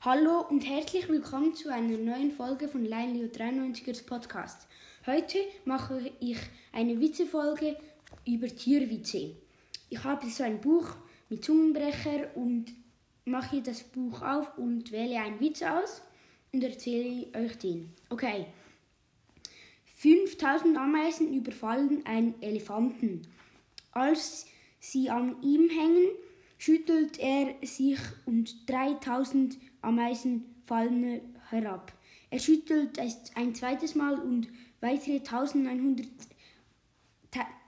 Hallo und herzlich willkommen zu einer neuen Folge von Leinleo 93ers Podcast. Heute mache ich eine Witzefolge über Tierwitze. Ich habe so ein Buch mit Zungenbrecher und mache das Buch auf und wähle einen Witz aus und erzähle euch den. Okay. 5000 Ameisen überfallen einen Elefanten. Als sie an ihm hängen, schüttelt er sich und 3000 Ameisen fallen herab. Er schüttelt es ein zweites Mal und weitere 1900,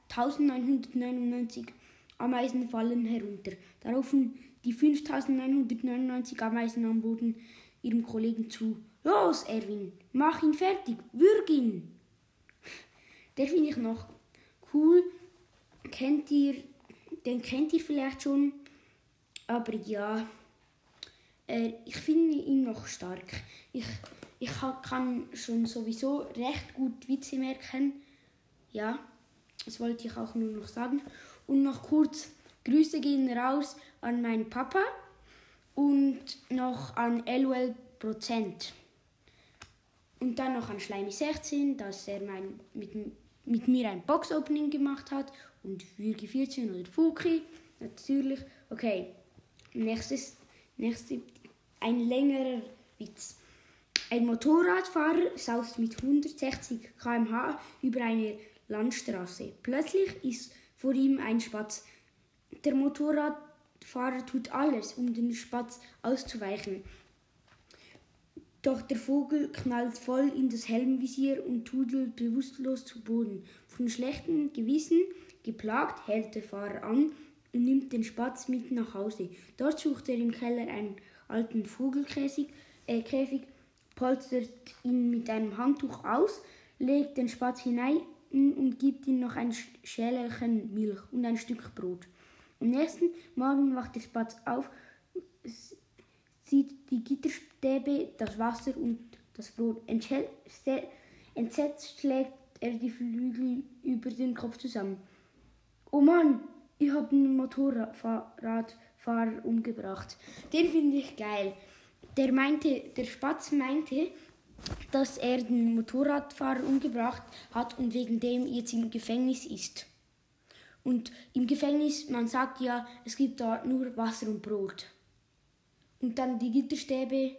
1999 Ameisen fallen herunter. Daraufhin die 5999 Ameisen am Boden ihrem Kollegen zu. Los, Erwin, mach ihn fertig, würg ihn! Der finde ich noch cool. Kennt ihr, den kennt ihr vielleicht schon. Aber ja, äh, ich finde ihn noch stark. Ich, ich kann schon sowieso recht gut Witze merken. Ja, das wollte ich auch nur noch sagen. Und noch kurz, Grüße gehen raus an meinen Papa und noch an LOL Prozent. Und dann noch an Schleimi16, dass er mein, mit, mit mir ein Box-Opening gemacht hat. Und Würgi 14 oder Fuki, natürlich. Okay, nächstes, nächstes ein längerer Witz. Ein Motorradfahrer saust mit 160 km/h über eine Landstraße. Plötzlich ist vor ihm ein Spatz. Der Motorradfahrer tut alles, um den Spatz auszuweichen. Doch der Vogel knallt voll in das Helmvisier und tudelt bewusstlos zu Boden. Von schlechtem Gewissen geplagt hält der Fahrer an und nimmt den Spatz mit nach Hause. Dort sucht er im Keller einen alten Vogelkäfig, äh, Käfig, polstert ihn mit einem Handtuch aus, legt den Spatz hinein und gibt ihm noch ein Schälchen Milch und ein Stück Brot. Am nächsten Morgen wacht der Spatz auf, sieht die Gitterstäbe, das Wasser und das Brot. Entsetzt schlägt er die Flügel über den Kopf zusammen. Oh Mann, ich habe einen Motorradfahrer umgebracht. Den finde ich geil. Der meinte, der Spatz meinte, dass er den Motorradfahrer umgebracht hat und wegen dem jetzt im Gefängnis ist. Und im Gefängnis, man sagt ja, es gibt da nur Wasser und Brot. Und dann die Gitterstäbe,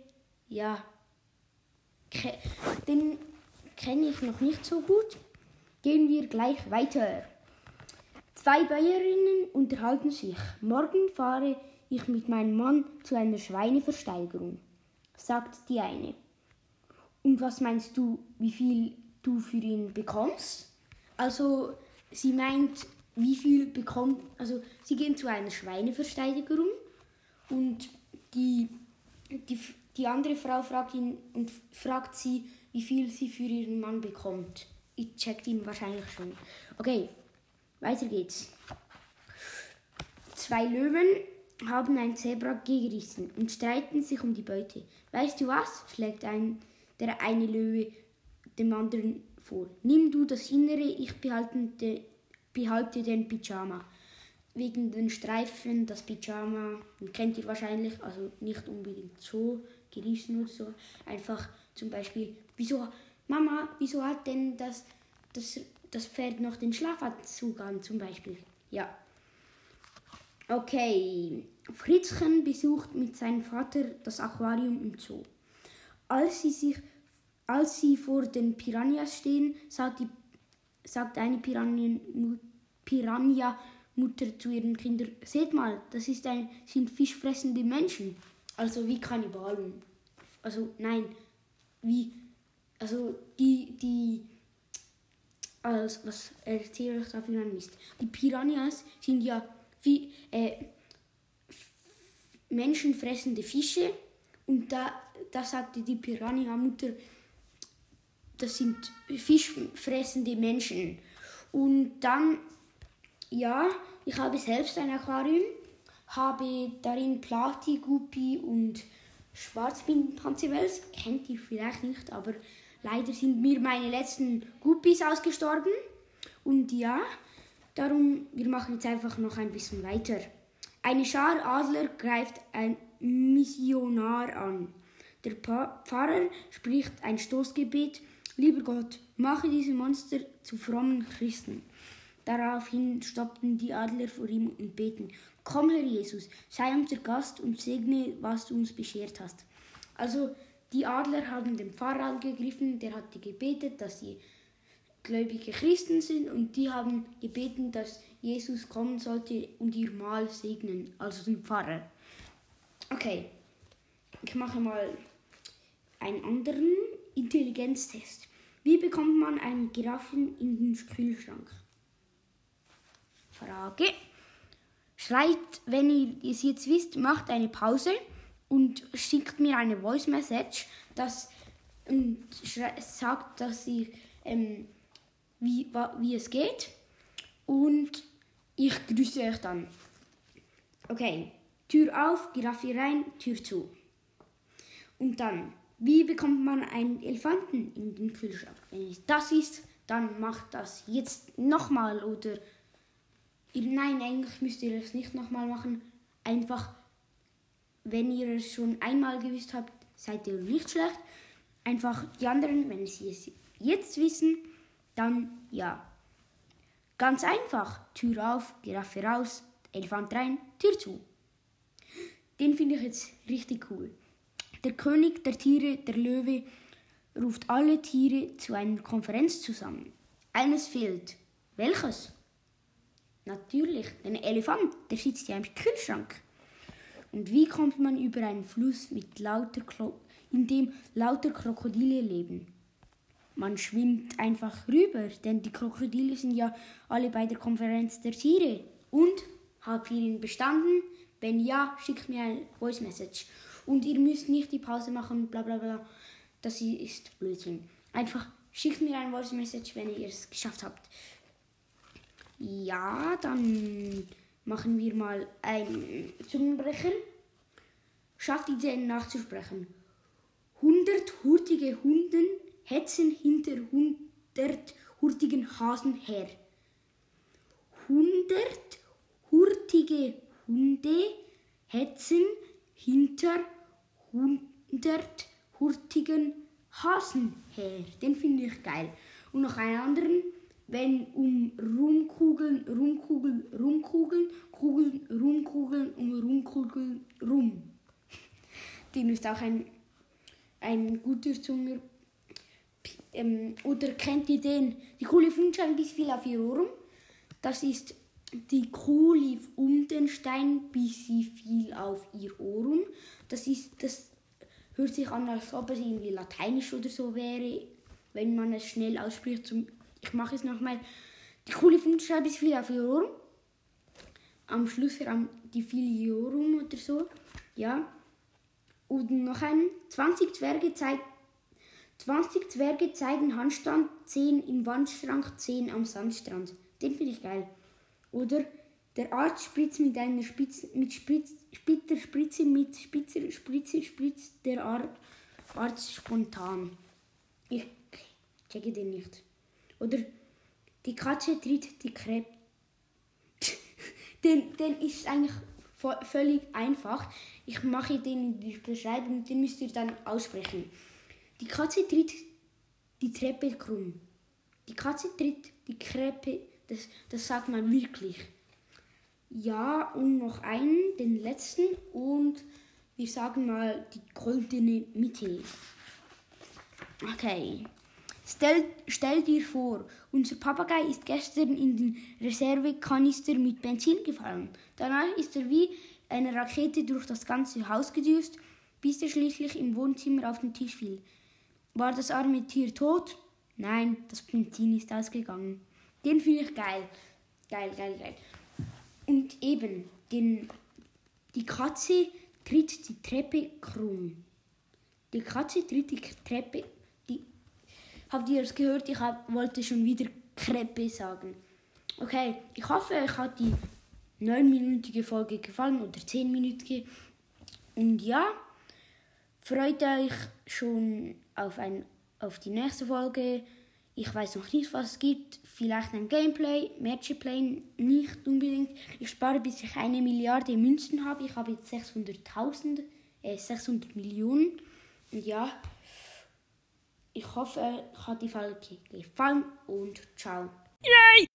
ja, den kenne ich noch nicht so gut. Gehen wir gleich weiter. Zwei Bäuerinnen unterhalten sich. Morgen fahre ich mit meinem Mann zu einer Schweineversteigerung, sagt die eine. Und was meinst du, wie viel du für ihn bekommst? Also, sie meint, wie viel bekommt, also sie gehen zu einer Schweineversteigerung und die, die, die andere Frau fragt ihn und fragt sie, wie viel sie für ihren Mann bekommt. Ich checkt ihn wahrscheinlich schon. Okay, weiter geht's. Zwei Löwen haben ein Zebra gerissen und streiten sich um die Beute. Weißt du was? schlägt ein, der eine Löwe dem anderen vor. Nimm du das Innere, ich behalte, behalte den Pyjama. Wegen den Streifen, das Pyjama, kennt ihr wahrscheinlich, also nicht unbedingt so gerissen oder so. Einfach zum Beispiel, wieso, Mama, wieso hat denn das, das das Pferd noch den Schlafanzug an zum Beispiel. Ja. Okay. Fritzchen besucht mit seinem Vater das Aquarium im Zoo. Als sie, sich, als sie vor den Piranhas stehen, sagt, die, sagt eine Piranha-Mutter zu ihren Kindern, seht mal, das ist ein, sind fischfressende Menschen. Also wie Kannibalen. Also nein, wie, also die, die als was erzähle ich dafür ein Mist. Die Piranhas sind ja wie, äh, menschenfressende Fische und da, da sagte die Piranha-Mutter, das sind fischfressende Menschen. Und dann, ja, ich habe selbst ein Aquarium, habe darin Plati, Guppi und Schwarzbienenpanzerwels, kennt ihr vielleicht nicht, aber Leider sind mir meine letzten Guppies ausgestorben. Und ja, darum, wir machen jetzt einfach noch ein bisschen weiter. Eine Schar Adler greift ein Missionar an. Der Pfarrer spricht ein Stoßgebet. Lieber Gott, mache diese Monster zu frommen Christen. Daraufhin stoppten die Adler vor ihm und beten. Komm, Herr Jesus, sei unser Gast und segne, was du uns beschert hast. Also die Adler haben den Pfarrer angegriffen, der hatte gebetet, dass sie gläubige Christen sind und die haben gebeten, dass Jesus kommen sollte und ihr Mal segnen, also den Pfarrer. Okay, ich mache mal einen anderen Intelligenztest. Wie bekommt man einen Giraffen in den Kühlschrank? Frage. Schreibt, wenn ihr es jetzt wisst, macht eine Pause und schickt mir eine Voice Message, das und sagt, dass ihr ähm, wie, wie es geht und ich grüße euch dann. Okay, Tür auf, Giraffe rein, Tür zu. Und dann, wie bekommt man einen Elefanten in den Kühlschrank? Wenn es das ist, dann macht das jetzt nochmal oder nein, eigentlich müsst ihr es nicht nochmal machen. Einfach, wenn ihr es schon einmal gewusst habt, seid ihr nicht schlecht. Einfach die anderen, wenn sie es jetzt wissen, dann ja. Ganz einfach. Tür auf, Giraffe raus, Elefant rein, Tür zu. Den finde ich jetzt richtig cool. Der König der Tiere, der Löwe, ruft alle Tiere zu einer Konferenz zusammen. Eines fehlt. Welches? Natürlich, der Elefant, der sitzt ja im Kühlschrank. Und wie kommt man über einen Fluss mit lauter Klo in dem lauter Krokodile leben? Man schwimmt einfach rüber, denn die Krokodile sind ja alle bei der Konferenz der Tiere. Und habt ihr ihn bestanden? Wenn ja, schickt mir ein Voice Message. Und ihr müsst nicht die Pause machen, bla bla bla. Das ist Blödsinn. Einfach schickt mir ein Voice Message, wenn ihr es geschafft habt. Ja, dann machen wir mal einen Zungenbrecher. Schafft ihr den nachzusprechen? 100 hurtige Hunden hetzen hinter hundert hurtigen Hasen her. Hundert hurtige Hunde hetzen hinter hundert hurtigen Hasen her. Den finde ich geil. Und noch einen anderen, wenn um Rumkugeln, Rumkugeln, Rumkugeln, Kugeln, Rumkugeln, um Rumkugeln, rum. Den ist auch ein, ein guter Zunger ähm, oder kennt ihr den? Die Kuh lief ein bis viel auf ihr Ohren. Das ist die Kuh lief um den Stein, bis sie fiel auf ihr Ohren. Das ist, das hört sich an, als ob es irgendwie lateinisch oder so wäre, wenn man es schnell ausspricht. Zum, ich mache es nochmal. Die um fiel auf ihr Ohren. Am Schluss am die Filiorum oder so. Ja. Und noch ein 20 Zwerge zeigt 20 Zwerge zeigen Handstand, 10 im Wandschrank, 10 am Sandstrand. Den finde ich geil. Oder der Arzt spritzt mit einer Spitz, mit Spritz, Spitter Spritze, mit Spitzer Spritze spritzt der Ar Arzt spontan. Ich checke den nicht. Oder die Katze tritt die Krebs. den, den ist eigentlich völlig einfach. Ich mache den in die Beschreibung, den müsst ihr dann aussprechen. Die Katze tritt die Treppe krumm. Die Katze tritt die Treppe, das, das sagt man wirklich. Ja, und noch einen, den letzten, und wir sagen mal die goldene Mitte. Okay. Stell, stell dir vor, unser Papagei ist gestern in den Reservekanister mit Benzin gefallen. Danach ist er wie eine Rakete durch das ganze Haus gedüst, bis er schließlich im Wohnzimmer auf den Tisch fiel. War das arme Tier tot? Nein, das Benzin ist ausgegangen. Den finde ich geil. Geil, geil, geil. Und eben, den, die Katze tritt die Treppe krumm. Die Katze tritt die Treppe. Die, habt ihr es gehört? Ich hab, wollte schon wieder Kreppe sagen. Okay, ich hoffe, euch hat die neunminütige Folge gefallen oder zehnminütige. Und ja, freut euch schon auf, ein, auf die nächste Folge. Ich weiß noch nicht, was es gibt. Vielleicht ein Gameplay, Matchplay, nicht unbedingt. Ich spare, bis ich eine Milliarde Münzen habe. Ich habe jetzt 600.000, äh, 600 Millionen. Und ja, ich hoffe, euch hat die Folge gefallen und ciao. Yay!